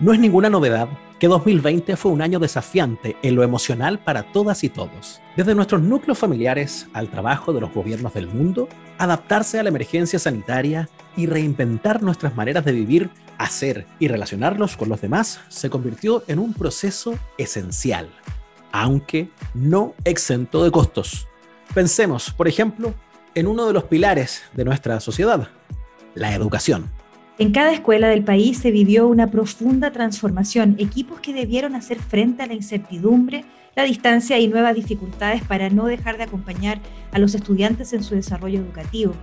No es ninguna novedad que 2020 fue un año desafiante en lo emocional para todas y todos. Desde nuestros núcleos familiares al trabajo de los gobiernos del mundo, adaptarse a la emergencia sanitaria y reinventar nuestras maneras de vivir, hacer y relacionarnos con los demás se convirtió en un proceso esencial, aunque no exento de costos. Pensemos, por ejemplo, en uno de los pilares de nuestra sociedad, la educación. En cada escuela del país se vivió una profunda transformación, equipos que debieron hacer frente a la incertidumbre, la distancia y nuevas dificultades para no dejar de acompañar a los estudiantes en su desarrollo educativo.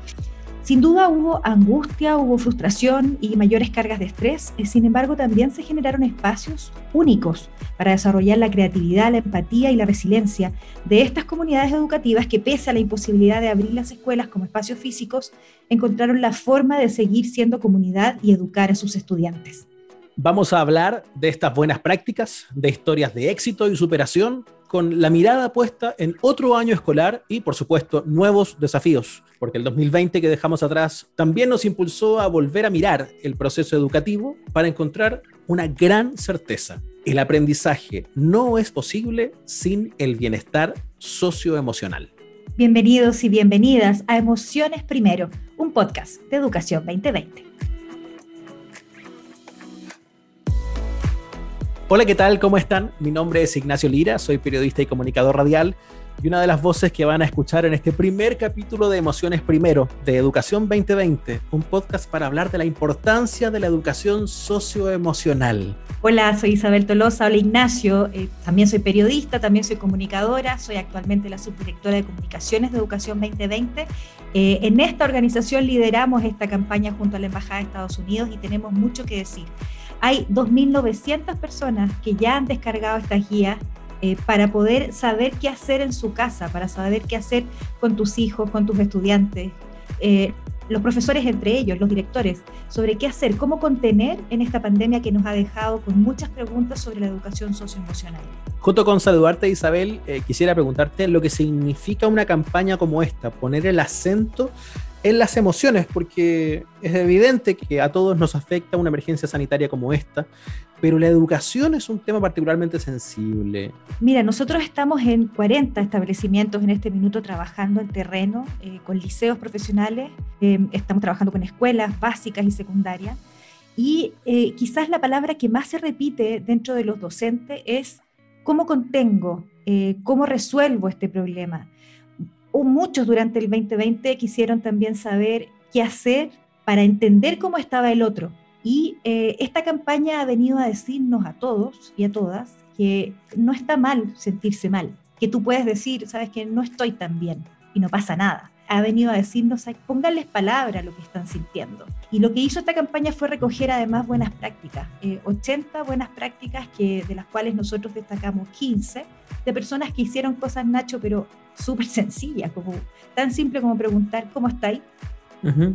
Sin duda hubo angustia, hubo frustración y mayores cargas de estrés, eh, sin embargo también se generaron espacios únicos para desarrollar la creatividad, la empatía y la resiliencia de estas comunidades educativas que pese a la imposibilidad de abrir las escuelas como espacios físicos, encontraron la forma de seguir siendo comunidad y educar a sus estudiantes. Vamos a hablar de estas buenas prácticas, de historias de éxito y superación, con la mirada puesta en otro año escolar y, por supuesto, nuevos desafíos, porque el 2020 que dejamos atrás también nos impulsó a volver a mirar el proceso educativo para encontrar una gran certeza. El aprendizaje no es posible sin el bienestar socioemocional. Bienvenidos y bienvenidas a Emociones Primero, un podcast de Educación 2020. Hola, ¿qué tal? ¿Cómo están? Mi nombre es Ignacio Lira, soy periodista y comunicador radial y una de las voces que van a escuchar en este primer capítulo de Emociones Primero de Educación 2020, un podcast para hablar de la importancia de la educación socioemocional. Hola, soy Isabel Tolosa, hola Ignacio, eh, también soy periodista, también soy comunicadora, soy actualmente la subdirectora de comunicaciones de Educación 2020. Eh, en esta organización lideramos esta campaña junto a la Embajada de Estados Unidos y tenemos mucho que decir. Hay 2.900 personas que ya han descargado estas guías eh, para poder saber qué hacer en su casa, para saber qué hacer con tus hijos, con tus estudiantes, eh, los profesores entre ellos, los directores, sobre qué hacer, cómo contener en esta pandemia que nos ha dejado con muchas preguntas sobre la educación socioemocional. Junto con saludarte, Isabel, eh, quisiera preguntarte lo que significa una campaña como esta, poner el acento en las emociones, porque es evidente que a todos nos afecta una emergencia sanitaria como esta, pero la educación es un tema particularmente sensible. Mira, nosotros estamos en 40 establecimientos en este minuto trabajando en terreno eh, con liceos profesionales, eh, estamos trabajando con escuelas básicas y secundarias, y eh, quizás la palabra que más se repite dentro de los docentes es cómo contengo, cómo resuelvo este problema muchos durante el 2020 quisieron también saber qué hacer para entender cómo estaba el otro. Y eh, esta campaña ha venido a decirnos a todos y a todas que no está mal sentirse mal, que tú puedes decir, sabes que no estoy tan bien y no pasa nada ha venido a decirnos, pónganles palabra a lo que están sintiendo. Y lo que hizo esta campaña fue recoger además buenas prácticas, 80 eh, buenas prácticas que, de las cuales nosotros destacamos 15, de personas que hicieron cosas, Nacho, pero súper sencillas, como tan simple como preguntar, ¿cómo estáis?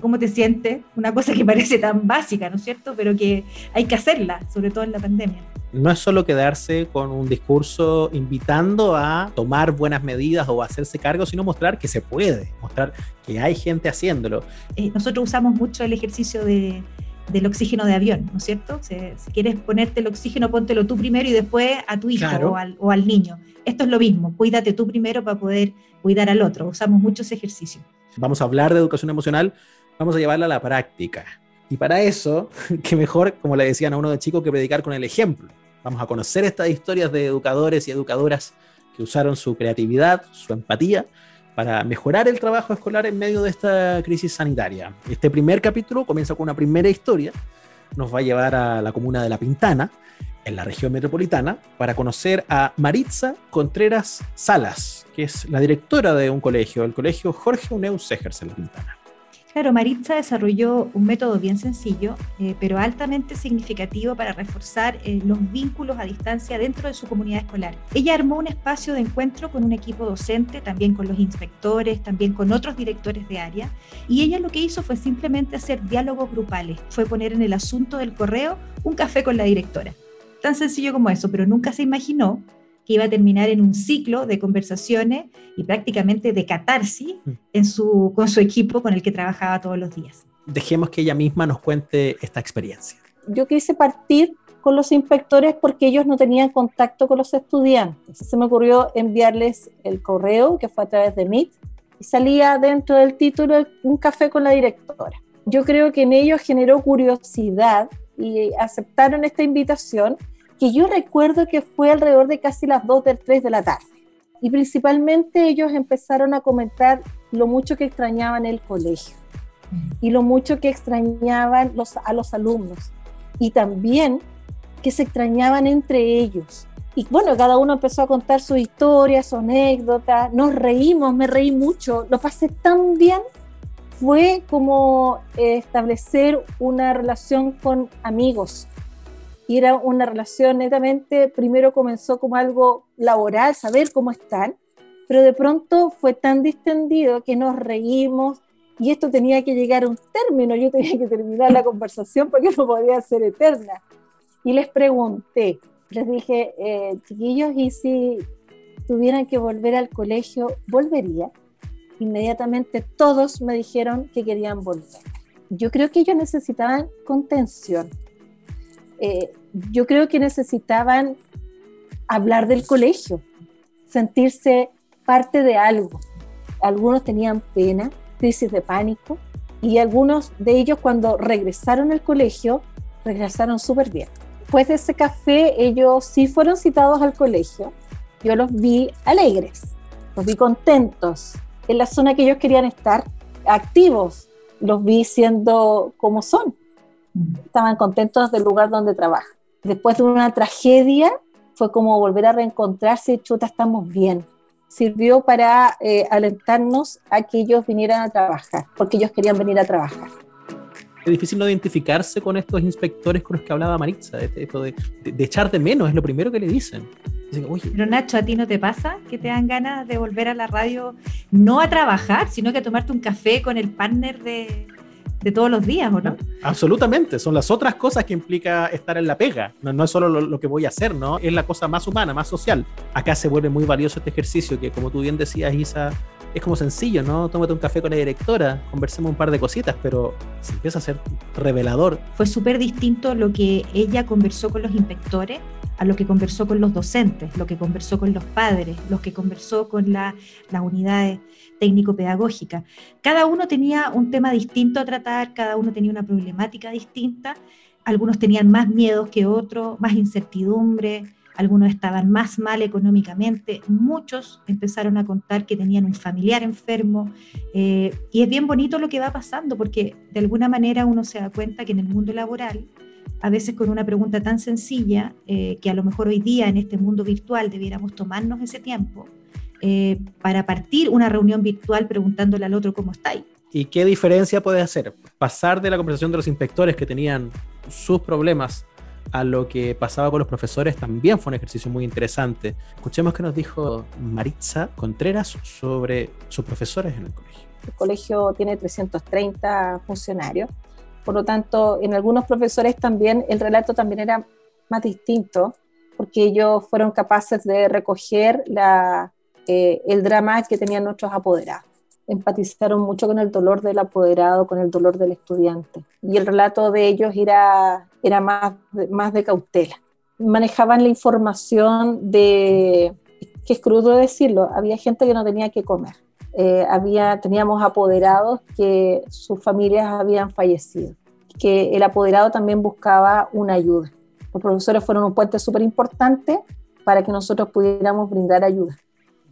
¿Cómo te sientes? Una cosa que parece tan básica, ¿no es cierto? Pero que hay que hacerla, sobre todo en la pandemia no es solo quedarse con un discurso invitando a tomar buenas medidas o a hacerse cargo, sino mostrar que se puede, mostrar que hay gente haciéndolo. Eh, nosotros usamos mucho el ejercicio de, del oxígeno de avión, ¿no es cierto? Si, quieres ponerte el oxígeno, póntelo tú primero y después a tu hijo o, al, o al niño. Esto es lo mismo, cuídate tú primero para poder cuidar al otro. Usamos mucho ese ejercicio. Vamos a hablar de educación emocional, vamos a llevarla a la práctica. Y para eso, qué mejor, como le decían a uno de chico, que predicar con el ejemplo. Vamos a conocer estas historias de educadores y educadoras que usaron su creatividad, su empatía, para mejorar el trabajo escolar en medio de esta crisis sanitaria. Este primer capítulo comienza con una primera historia. Nos va a llevar a la comuna de La Pintana, en la región metropolitana, para conocer a Maritza Contreras Salas, que es la directora de un colegio, el colegio Jorge Uneu Segers en La Pintana. Claro, Maritza desarrolló un método bien sencillo, eh, pero altamente significativo para reforzar eh, los vínculos a distancia dentro de su comunidad escolar. Ella armó un espacio de encuentro con un equipo docente, también con los inspectores, también con otros directores de área, y ella lo que hizo fue simplemente hacer diálogos grupales, fue poner en el asunto del correo un café con la directora. Tan sencillo como eso, pero nunca se imaginó que iba a terminar en un ciclo de conversaciones y prácticamente de catarsis mm. en su, con su equipo con el que trabajaba todos los días. Dejemos que ella misma nos cuente esta experiencia. yo quise partir con los inspectores porque ellos no tenían contacto con los estudiantes. Se me ocurrió enviarles el correo, que fue a través de Meet, y salía dentro del título un café con la directora. Yo creo que en ellos generó curiosidad y aceptaron esta invitación, que yo recuerdo que fue alrededor de casi las 2 del 3 de la tarde. Y principalmente ellos empezaron a comentar lo mucho que extrañaban el colegio y lo mucho que extrañaban a los alumnos y también que se extrañaban entre ellos. Y bueno, cada uno empezó a contar su historia, su anécdota, nos reímos, me reí mucho, lo pasé tan bien. Fue como eh, establecer una relación con amigos. Era una relación netamente, primero comenzó como algo laboral, saber cómo están, pero de pronto fue tan distendido que nos reímos y esto tenía que llegar a un término, yo tenía que terminar la conversación porque no podía ser eterna. Y les pregunté, les dije, eh, chiquillos, ¿y si tuvieran que volver al colegio, volvería? Inmediatamente todos me dijeron que querían volver. Yo creo que ellos necesitaban contención. Eh, yo creo que necesitaban hablar del colegio, sentirse parte de algo. Algunos tenían pena, crisis de pánico, y algunos de ellos cuando regresaron al colegio, regresaron súper bien. Después de ese café, ellos sí fueron citados al colegio. Yo los vi alegres, los vi contentos, en la zona que ellos querían estar, activos, los vi siendo como son. Estaban contentos del lugar donde trabajan. Después de una tragedia, fue como volver a reencontrarse, chuta, estamos bien sirvió para eh, alentarnos a que ellos vinieran a trabajar, porque ellos querían venir a trabajar. Es difícil no identificarse con estos inspectores con los que hablaba Maritza, de, esto de, echar de menos, es lo primero que le dicen. Pero Nacho, ¿a ti no te pasa que te dan ganas de volver a la radio no a trabajar, sino que a tomarte un café con el partner de, de todos los días, ¿o no? Absolutamente, son las otras cosas que implica estar en la pega, no, es solo lo, que voy a hacer, ¿no? Es la cosa más humana, más social. Acá se vuelve muy valioso este ejercicio que, como tú bien decías, Isa, es como sencillo, ¿no? Tómate un café con la directora, conversemos un par de cositas, pero se empieza a ser revelador. Fue súper distinto lo que ella conversó con los inspectores a lo que conversó con los docentes, lo que conversó con los padres, lo que conversó con las unidades técnico-pedagógicas. Cada uno tenía un tema distinto a tratar, cada uno tenía una problemática distinta, algunos tenían más miedos que otros, más incertidumbre, algunos estaban más mal económicamente, muchos empezaron a contar que tenían un familiar enfermo, eh, y es bien bonito lo que va pasando, porque de alguna manera uno se da cuenta que en el mundo laboral, a veces con una pregunta tan sencilla, eh, que a lo mejor hoy día en este mundo virtual debiéramos tomarnos ese tiempo eh, para partir una reunión virtual preguntándole al otro cómo está. ¿Y qué diferencia puede hacer? Pasar de la conversación de los inspectores que tenían sus problemas a lo que pasaba con los profesores también fue un ejercicio muy interesante. Escuchemos qué nos dijo Maritza Contreras sobre sus profesores en el colegio. El colegio tiene 330 funcionarios por lo tanto, en algunos profesores también el relato también era más distinto, porque ellos fueron capaces de recoger la, eh, el drama que tenían nuestros apoderados. Empatizaron mucho con el dolor del apoderado, con el dolor del estudiante. Y el relato de ellos era, más de cautela. Manejaban la información de, que es crudo decirlo, había gente que no tenía que comer eh, había, teníamos apoderados que sus familias habían fallecido, que el apoderado también buscaba una ayuda. Los profesores fueron un puente súper importante para que nosotros pudiéramos brindar ayuda.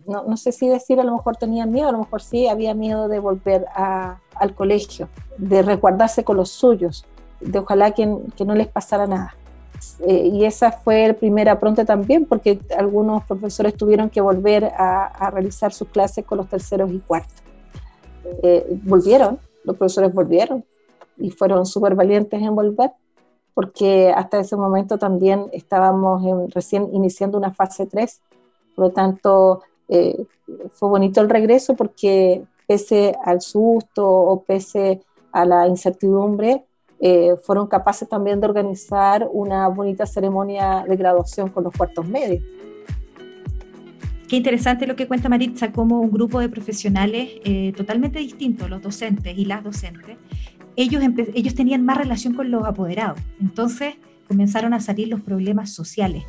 No, no, sé si decir, a lo mejor tenían miedo, a lo mejor sí, había miedo de volver a, al colegio, de resguardarse con los suyos, de ojalá que, que no les pasara nada. Eh, y esa fue el primer apronte también, porque algunos profesores tuvieron que volver a, realizar sus clases con los terceros y cuartos. Eh, volvieron, los profesores volvieron y fueron súper valientes en volver, porque hasta ese momento también estábamos recién iniciando una fase 3, por lo tanto eh, fue bonito el regreso porque pese al susto o pese a la incertidumbre, eh, fueron capaces también de organizar una bonita ceremonia de graduación con los cuartos medios. Qué interesante lo que cuenta Maritza, como un grupo de profesionales eh, totalmente distintos, los docentes y las docentes, ellos, ellos tenían más relación con los apoderados. Entonces comenzaron a salir los problemas sociales.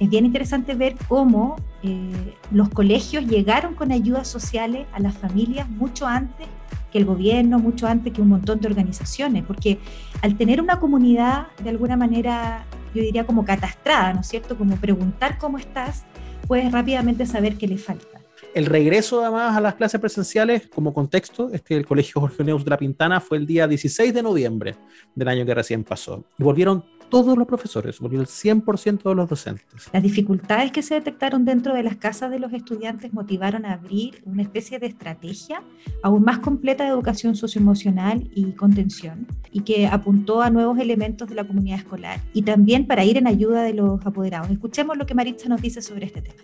Es bien interesante ver cómo eh, los colegios llegaron con ayudas sociales a las familias mucho antes que el gobierno, mucho antes que un montón de organizaciones, porque al tener una comunidad de alguna manera, yo diría como catastrada, ¿no es cierto? Como preguntar cómo estás, puedes rápidamente saber qué le falta el regreso además a las clases presenciales, como contexto, este, el Colegio Jorge Neus de la Pintana fue el día 16 de noviembre del año que recién pasó. Y volvieron todos los profesores, volvió el 100% de los docentes. Las dificultades que se detectaron dentro de las casas de los estudiantes motivaron a abrir una especie de estrategia aún más completa de educación socioemocional y contención, y que apuntó a nuevos elementos de la comunidad escolar y también para ir en ayuda de los apoderados. Escuchemos lo que Maritza nos dice sobre este tema.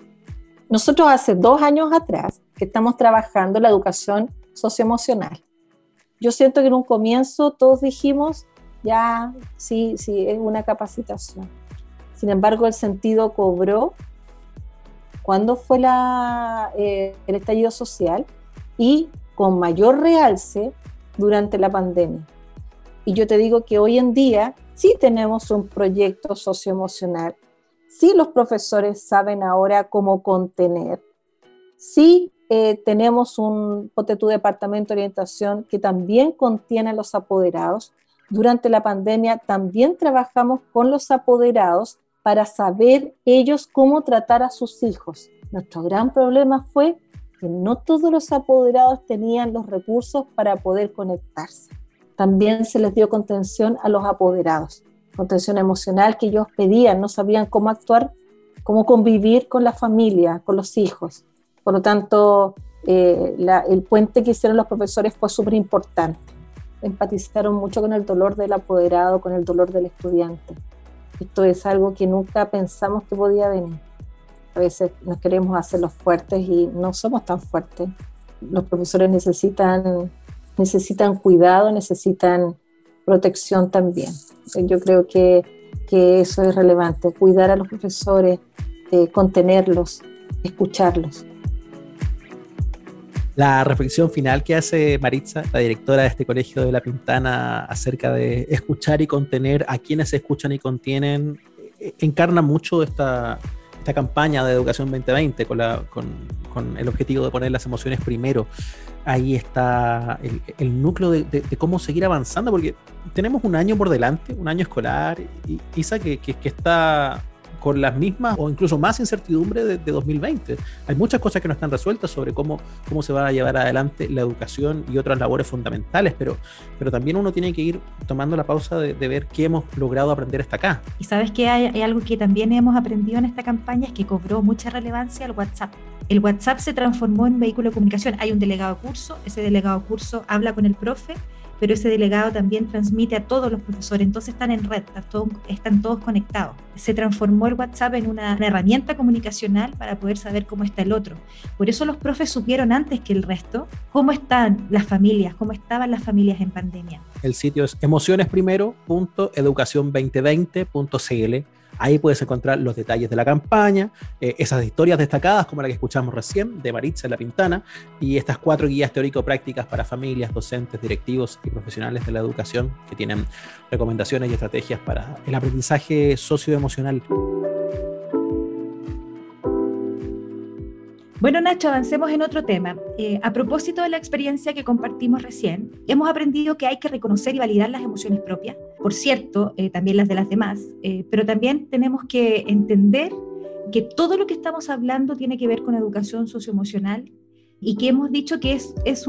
Nosotros hace dos años atrás que estamos trabajando la educación socioemocional. Yo siento que en un comienzo todos dijimos, ya, sí, sí, es una capacitación. Sin embargo, el sentido cobró cuando fue la, eh, el estallido social y con mayor realce durante la pandemia. Y yo te digo que hoy en día sí tenemos un proyecto socioemocional sí los profesores saben ahora cómo contener, sí eh, tenemos un tu departamento de orientación que también contiene a los apoderados. Durante la pandemia también trabajamos con los apoderados para saber ellos cómo tratar a sus hijos. Nuestro gran problema fue que no todos los apoderados tenían los recursos para poder conectarse. También se les dio contención a los apoderados contención emocional que ellos pedían, no sabían cómo actuar, cómo convivir con la familia, con los hijos. Por lo tanto, eh, el puente que hicieron los profesores fue súper importante. Empatizaron mucho con el dolor del apoderado, con el dolor del estudiante. Esto es algo que nunca pensamos que podía venir. A veces nos queremos hacer los fuertes y no somos tan fuertes. Los profesores necesitan, necesitan cuidado, necesitan protección también. Yo creo que, que eso es relevante, cuidar a los profesores, eh, contenerlos, escucharlos. La reflexión final que hace Maritza, la directora de este colegio de La Pintana, acerca de escuchar y contener a quienes escuchan y contienen, eh, encarna mucho esta, esta campaña de Educación 2020 con, el objetivo de poner las emociones primero. Ahí está el, núcleo de, cómo seguir avanzando, porque tenemos un año por delante, un año escolar, Isa que, está con las mismas o incluso más incertidumbre de, 2020. Hay muchas cosas que no están resueltas sobre cómo, cómo se va a llevar adelante la educación y otras labores fundamentales, pero, pero también uno tiene que ir tomando la pausa de, ver qué hemos logrado aprender hasta acá. Y sabes que hay algo que también hemos aprendido en esta campaña, es que cobró mucha relevancia el WhatsApp el WhatsApp se transformó en vehículo de comunicación. Hay un delegado curso, ese delegado curso habla con el profe, pero ese delegado también transmite a todos los profesores, entonces están en red, están todos, conectados. Se transformó el WhatsApp en una, herramienta comunicacional para poder saber cómo está el otro. Por eso los profes supieron antes que el resto cómo están las familias, cómo estaban las familias en pandemia. El sitio es emocionesprimero.educacion2020.cl Ahí puedes encontrar los detalles de la campaña, eh, esas historias destacadas como la que escuchamos recién de Maritza La Pintana y estas cuatro guías teórico-prácticas para familias, docentes, directivos y profesionales de la educación que tienen recomendaciones y estrategias para el aprendizaje socioemocional. Bueno, Nacho, avancemos en otro tema. Eh, a propósito de la experiencia que compartimos recién, hemos aprendido que hay que reconocer y validar las emociones propias, por cierto, eh, también las de las demás, eh, pero también tenemos que entender que todo lo que estamos hablando tiene que ver con educación socioemocional y que hemos dicho que es, es,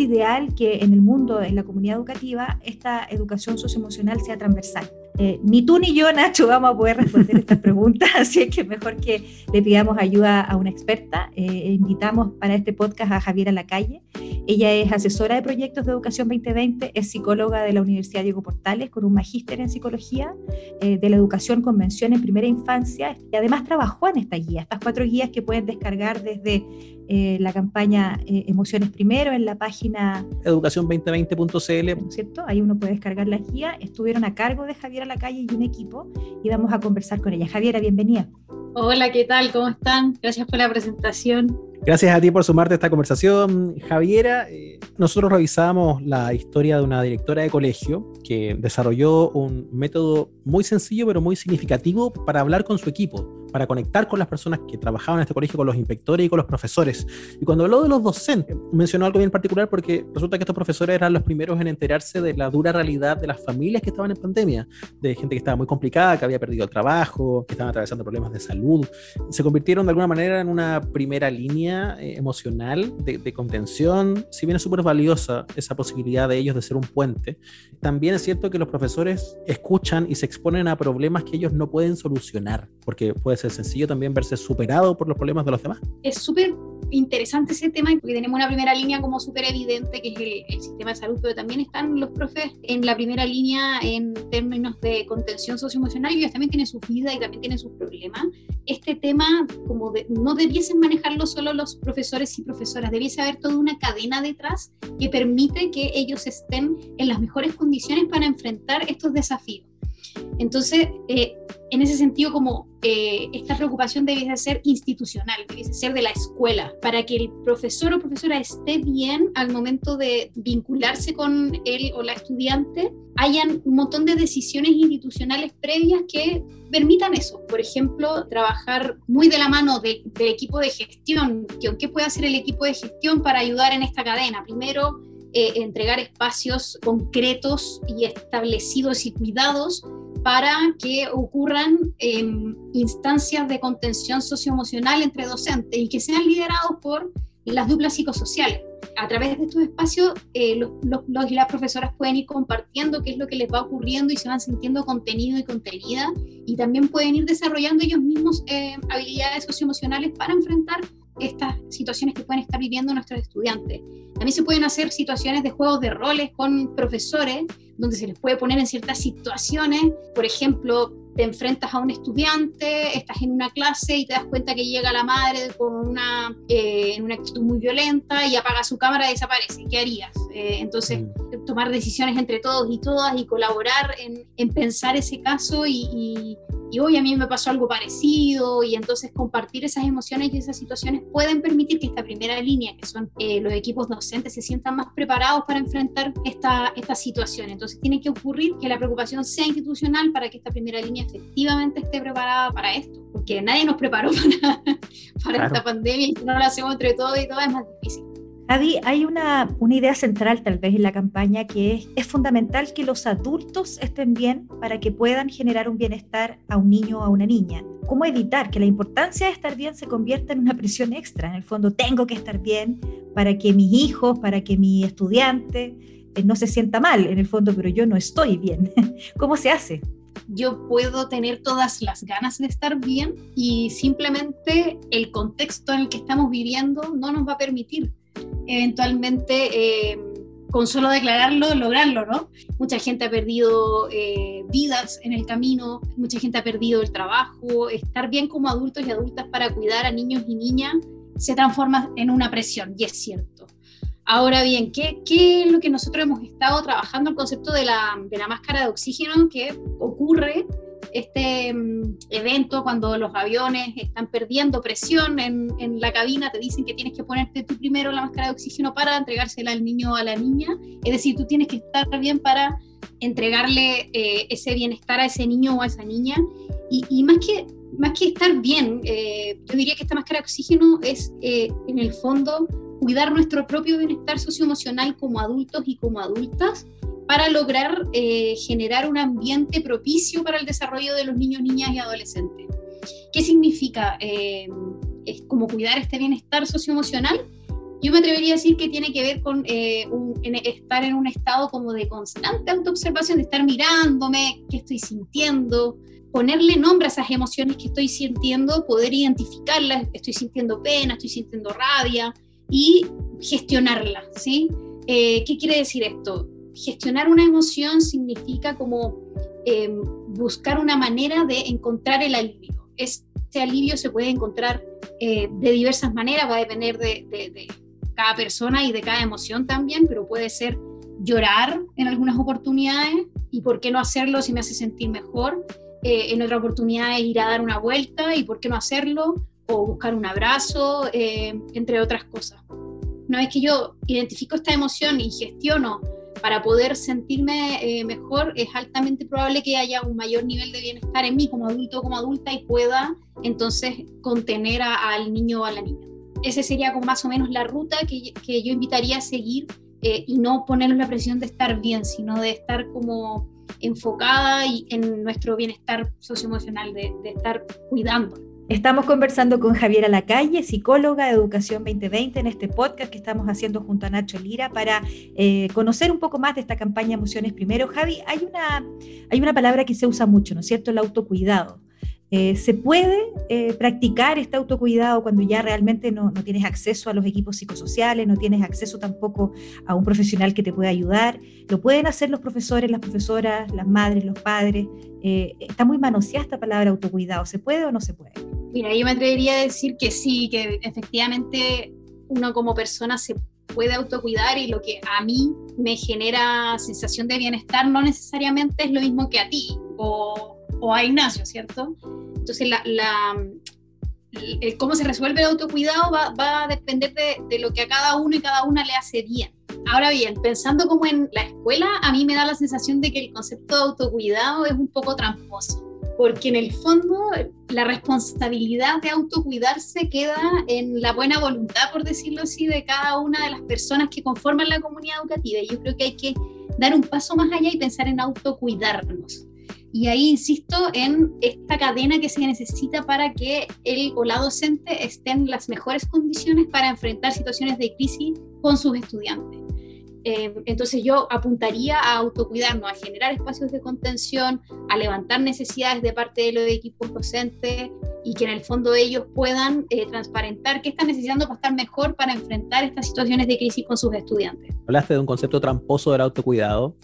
ideal que en el mundo, en la comunidad educativa, esta educación socioemocional sea transversal. Eh, ni tú ni yo, Nacho, vamos a poder responder estas preguntas, así es que mejor que le pidamos ayuda a una experta. Eh, invitamos para este podcast a Javiera Lacalle. Ella es asesora de proyectos de Educación 2020, es psicóloga de la Universidad Diego Portales con un magíster en psicología eh, de la educación convención en primera infancia y además trabajó en esta guía, estas cuatro guías que pueden descargar desde la campaña Emociones Primero en la página educación2020.cl. ¿Cierto? Ahí uno puede descargar la guía. Estuvieron a cargo de Javiera la calle y un equipo y vamos a conversar con ella. Javiera, bienvenida. Hola, ¿qué tal? ¿Cómo están? Gracias por la presentación. Gracias a ti por sumarte a esta conversación, Javiera. Eh, nosotros revisamos la historia de una directora de colegio que desarrolló un método muy sencillo pero muy significativo para hablar con su equipo para conectar con las personas que trabajaban en este colegio, con los inspectores y con los profesores. Y cuando habló de los docentes, mencionó algo bien particular porque resulta que estos profesores eran los primeros en enterarse de la dura realidad de las familias que estaban en pandemia, de gente que estaba muy complicada, que había perdido el trabajo, que estaban atravesando problemas de salud. Se convirtieron de alguna manera en una primera línea eh, emocional de, de, contención. Si bien es súper valiosa esa posibilidad de ellos de ser un puente, también es cierto que los profesores escuchan y se exponen a problemas que ellos no pueden solucionar, porque puede ser sencillo también verse superado por los problemas de los demás. Es súper interesante ese tema porque tenemos una primera línea como súper evidente que es el, sistema de salud, pero también están los profes en la primera línea en términos de contención socioemocional y ellos también tienen su vida y también tienen sus problemas. Este tema como no debiesen manejarlo solo los profesores y profesoras, debiese haber toda una cadena detrás que permite que ellos estén en las mejores condiciones para enfrentar estos desafíos. Entonces, eh, en ese sentido, como eh, esta preocupación debe ser institucional, debe ser de la escuela, para que el profesor o profesora esté bien al momento de vincularse con él o la estudiante, hayan un montón de decisiones institucionales previas que permitan eso. Por ejemplo, trabajar muy de la mano del equipo de gestión, ¿qué puede hacer el equipo de gestión para ayudar en esta cadena? Primero, eh, entregar espacios concretos y establecidos y cuidados para que ocurran em, instancias de contención socioemocional entre docentes y que sean liderados por las duplas psicosociales. A través de estos espacios, eh, los, y las profesoras pueden ir compartiendo qué es lo que les va ocurriendo y se van sintiendo contenido y contenida, y también pueden ir desarrollando ellos mismos eh, habilidades socioemocionales para enfrentar estas situaciones que pueden estar viviendo nuestros estudiantes. También se pueden hacer situaciones de juegos de roles con profesores, donde se les puede poner en ciertas situaciones, por ejemplo, te enfrentas a un estudiante, estás en una clase y te das cuenta que llega la madre con una, eh, en una actitud muy violenta y apaga su cámara y desaparece. ¿Qué harías? Eh, entonces, mm. tomar decisiones entre todos y todas y colaborar en, en pensar ese caso y, y hoy a mí me pasó algo parecido y entonces compartir esas emociones y esas situaciones pueden permitir que esta primera línea, que son eh, los equipos docentes, se sientan más preparados para enfrentar esta, esta situación. Entonces tiene que ocurrir que la preocupación sea institucional para que esta primera línea efectivamente esté preparada para esto, porque nadie nos preparó para, para esta pandemia y si no lo hacemos entre todos y todas es más difícil. Adi, hay una, una, idea central tal vez en la campaña que es, es fundamental que los adultos estén bien para que puedan generar un bienestar a un niño o a una niña. ¿Cómo evitar que la importancia de estar bien se convierta en una presión extra? En el fondo, tengo que estar bien para que mis hijos, para que mi estudiante eh, no se sienta mal, en el fondo, pero yo no estoy bien. ¿Cómo se hace? Yo puedo tener todas las ganas de estar bien y simplemente el contexto en el que estamos viviendo no nos va a permitir eventualmente eh, con solo declararlo, lograrlo, ¿no? Mucha gente ha perdido eh, vidas en el camino, mucha gente ha perdido el trabajo, estar bien como adultos y adultas para cuidar a niños y niñas se transforma en una presión, y es cierto. Ahora bien, ¿qué, ¿qué, es lo que nosotros hemos estado trabajando? El concepto de la, máscara de oxígeno que ocurre este mm, evento cuando los aviones están perdiendo presión en, en, la cabina, te dicen que tienes que ponerte tú primero la máscara de oxígeno para entregársela al niño o a la niña. Es decir, tú tienes que estar bien para entregarle eh, ese bienestar a ese niño o a esa niña. Y, y más, que, más que estar bien, eh, yo diría que esta máscara de oxígeno es, eh, en el fondo, cuidar nuestro propio bienestar socioemocional como adultos y como adultas para lograr eh, generar un ambiente propicio para el desarrollo de los niños, niñas y adolescentes. ¿Qué significa? Eh, es como cuidar este bienestar socioemocional. Yo me atrevería a decir que tiene que ver con eh, estar en un estado como de constante autoobservación, de estar mirándome, qué estoy sintiendo, ponerle nombre a esas emociones que estoy sintiendo, poder identificarlas, estoy sintiendo pena, estoy sintiendo rabia y gestionarlas, ¿sí? ¿Qué quiere decir esto? gestionar una emoción significa como em, buscar una manera de encontrar el alivio. Ese alivio se puede encontrar eh, de diversas maneras, va a depender de, cada persona y de cada emoción también, pero puede ser llorar en algunas oportunidades y por qué no hacerlo si me hace sentir mejor. Eh, en otra oportunidad ir a dar una vuelta y por qué no hacerlo o buscar un abrazo, eh, entre otras cosas. Una vez que yo identifico esta emoción y gestiono para poder sentirme eh, mejor, es altamente probable que haya un mayor nivel de bienestar en mí como adulto o como adulta y pueda entonces contener al niño o a la niña. Esa sería como más o menos la ruta que, que yo invitaría a seguir eh, y no ponernos la presión de estar bien, sino de estar como enfocada y en nuestro bienestar socioemocional, de, de estar cuidando. Estamos conversando con Javiera Lacalle, psicóloga de Educación 2020, en este podcast que estamos haciendo junto a Nacho Lira para eh, conocer un poco más de esta campaña Emociones Primero. Javi, hay una, hay una palabra que se usa mucho, ¿no es cierto? El autocuidado. Eh, ¿Se puede eh, practicar este autocuidado cuando ya realmente no, no, tienes acceso a los equipos psicosociales, no tienes acceso tampoco a un profesional que te pueda ayudar? ¿Lo pueden hacer los profesores, las profesoras, las madres, los padres? Está muy manoseada esta palabra autocuidado. ¿Se puede o no se puede? Mira, yo me atrevería a decir que sí, que efectivamente uno como persona se puede autocuidar y lo que a mí me genera sensación de bienestar no necesariamente es lo mismo que a ti o o a Ignacio, ¿cierto? Entonces, la, el, cómo se resuelve el autocuidado va, va a depender de, de, lo que a cada uno y cada una le hace bien. Ahora bien, pensando como en la escuela, a mí me da la sensación de que el concepto de autocuidado es un poco tramposo, porque en el fondo la responsabilidad de autocuidarse queda en la buena voluntad, por decirlo así, de cada una de las personas que conforman la comunidad educativa. Y yo creo que hay que dar un paso más allá y pensar en autocuidarnos. Y ahí insisto en esta cadena que se necesita para que el o la docente esté en las mejores condiciones para enfrentar situaciones de crisis con sus estudiantes. Eh, entonces yo apuntaría a autocuidarnos, a generar espacios de contención, a levantar necesidades de parte de los equipos docentes y que en el fondo ellos puedan eh, transparentar qué están necesitando para estar mejor para enfrentar estas situaciones de crisis con sus estudiantes. Hablaste de un concepto tramposo del autocuidado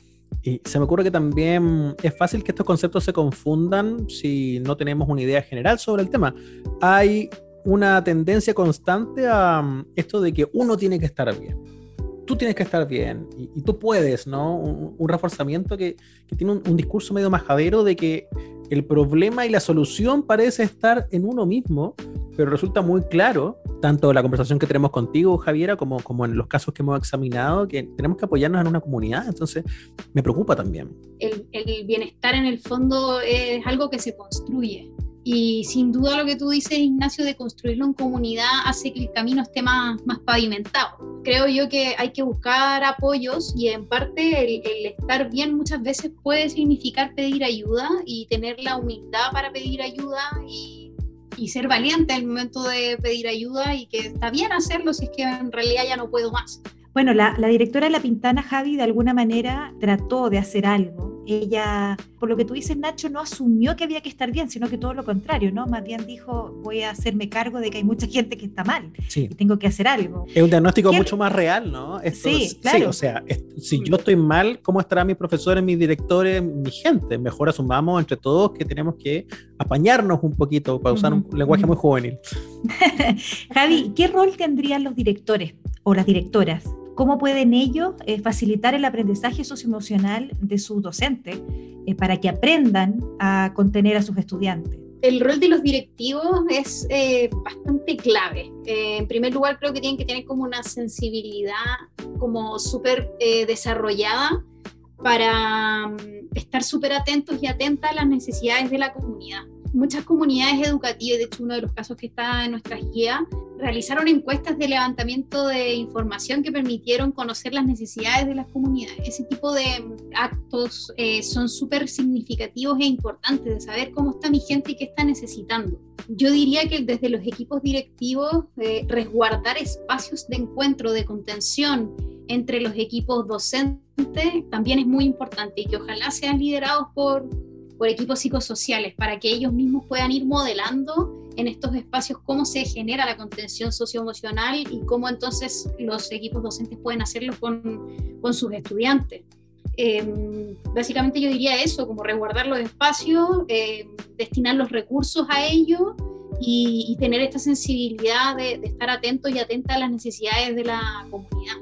y se me ocurre que también es fácil que estos conceptos se confundan si no tenemos una idea general sobre el tema. Hay una tendencia constante a mm, esto de que uno tiene que estar bien. Tú tienes que estar bien y, tú puedes, ¿no? Un, reforzamiento que, que tiene un, discurso medio majadero de que el problema y la solución parece estar en uno mismo, pero resulta muy claro, tanto la conversación que tenemos contigo, Javiera, como, como en los casos que hemos examinado, que tenemos que apoyarnos en una comunidad. Entonces, me preocupa también. El, el bienestar en el fondo es algo que se construye. Y sin duda lo que tú dices, Ignacio, de construirlo en comunidad hace que el camino esté más, más pavimentado. Creo yo que hay que buscar apoyos y en parte el, el, estar bien muchas veces puede significar pedir ayuda y tener la humildad para pedir ayuda y, y ser valiente en el momento de pedir ayuda y que está bien hacerlo si es que en realidad ya no puedo más. Bueno, la, la, directora de La Pintana, Javi, de alguna manera trató de hacer algo. Ella, por lo que tú dices, Nacho, no asumió que había que estar bien, sino que todo lo contrario, ¿no? Más bien dijo, voy a hacerme cargo de que hay mucha gente que está mal sí. y tengo que hacer algo. Es un diagnóstico mucho más real, ¿no? Esto, sí, claro. Sí, o sea, es, si yo estoy mal, ¿cómo estarán mis profesores, mis directores, mi gente? Mejor asumamos entre todos que tenemos que apañarnos un poquito, para usar uh -huh. un lenguaje muy juvenil. Javi, ¿qué rol tendrían los directores o las directoras ¿Cómo pueden ellos eh, facilitar el aprendizaje socioemocional de sus docentes eh, para que aprendan a contener a sus estudiantes? El rol de los directivos es eh, bastante clave. Eh, en primer lugar, creo que tienen que tener como una sensibilidad como súper desarrollada para um, estar súper atentos y atentas a las necesidades de la comunidad muchas comunidades educativas, de hecho uno de los casos que está en nuestras guías, realizaron encuestas de levantamiento de información que permitieron conocer las necesidades de las comunidades. Ese tipo de actos eh, son súper significativos e importantes de saber cómo está mi gente y qué está necesitando. Yo diría que desde los equipos directivos, eh, resguardar espacios de encuentro, de contención entre los equipos docentes también es muy importante y que ojalá sean liderados por por equipos psicosociales, para que ellos mismos puedan ir modelando en estos espacios cómo se genera la contención socioemocional y cómo entonces los equipos docentes pueden hacerlo con, con sus estudiantes. Eh, básicamente yo diría eso, como resguardar los espacios, eh, destinar los recursos a ello y, y tener esta sensibilidad de, de, estar atentos y atentas a las necesidades de la comunidad.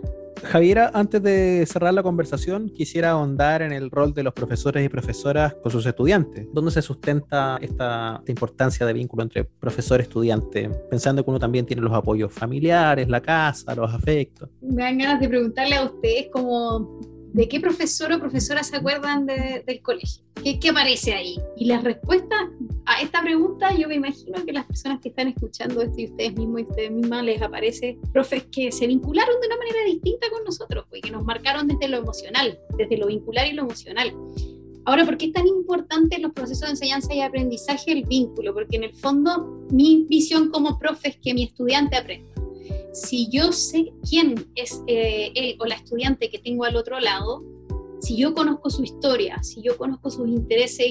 Javiera, antes de cerrar la conversación, quisiera ahondar en el rol de los profesores y profesoras con sus estudiantes. ¿Dónde se sustenta esta, importancia de vínculo entre profesor-estudiante? Pensando que uno también tiene los apoyos familiares, la casa, los afectos. Me dan ganas de preguntarle a ustedes como ¿de qué profesor o profesora se acuerdan del colegio? ¿Qué, ¿Qué, aparece ahí? Y las respuestas a esta pregunta, yo me imagino que las personas que están escuchando esto y ustedes mismos y ustedes mismas les aparece profes que se vincularon de una manera distinta con nosotros, pues, y que nos marcaron desde lo emocional, desde lo vincular y lo emocional. Ahora, ¿por qué es tan importante en los procesos de enseñanza y aprendizaje el vínculo? Porque en el fondo mi visión como profe es que mi estudiante aprenda si yo sé quién es eh, él o la estudiante que tengo al otro lado, si yo conozco su historia, si yo conozco sus intereses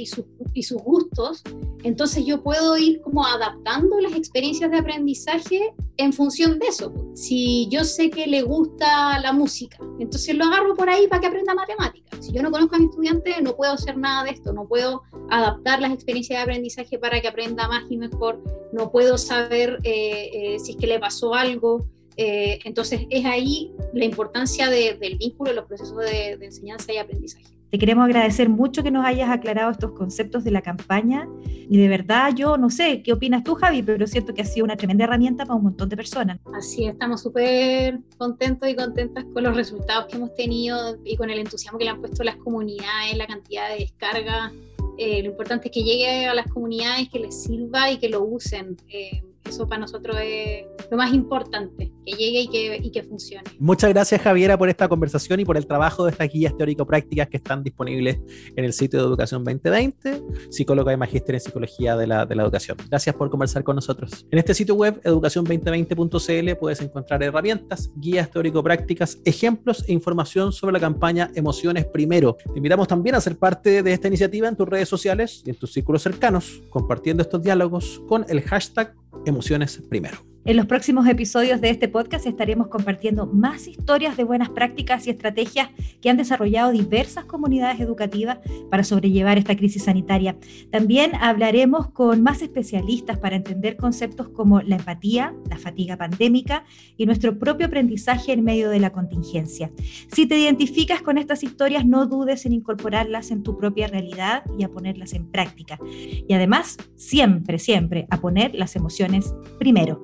y, sus gustos, entonces yo puedo ir como adaptando las experiencias de aprendizaje en función de eso. Si yo sé que le gusta la música, entonces lo agarro por ahí para que aprenda matemáticas. Si yo no conozco a mi estudiante, no puedo hacer nada de esto, no puedo adaptar las experiencias de aprendizaje para que aprenda más y mejor, no puedo saber eh, eh, si es que le pasó algo. Eh, entonces es ahí la importancia del vínculo en los procesos de, enseñanza y aprendizaje. Te queremos agradecer mucho que nos hayas aclarado estos conceptos de la campaña y de verdad yo no sé qué opinas tú Javi, pero siento que ha sido una tremenda herramienta para un montón de personas. Así estamos súper contentos y contentas con los resultados que hemos tenido y con el entusiasmo que le han puesto las comunidades, la cantidad de descargas. Eh, lo importante es que llegue a las comunidades, que les sirva y que lo usen. Eh, eso para nosotros es lo más importante, que llegue y que, funcione. Muchas gracias Javiera por esta conversación y por el trabajo de estas guías teórico-prácticas que están disponibles en el sitio de Educación 2020, psicóloga y magíster en psicología de la, de la educación. Gracias por conversar con nosotros. En este sitio web, educación2020.cl, puedes encontrar herramientas, guías teórico-prácticas, ejemplos e información sobre la campaña Emociones Primero. Te invitamos también a ser parte de esta iniciativa en tus redes sociales y en tus círculos cercanos, compartiendo estos diálogos con el hashtag emociones primero. En los próximos episodios de este podcast estaremos compartiendo más historias de buenas prácticas y estrategias que han desarrollado diversas comunidades educativas para sobrellevar esta crisis sanitaria. También hablaremos con más especialistas para entender conceptos como la empatía, la fatiga pandémica y nuestro propio aprendizaje en medio de la contingencia. Si te identificas con estas historias, no dudes en incorporarlas en tu propia realidad y a ponerlas en práctica. Y además, siempre, siempre a poner las emociones primero.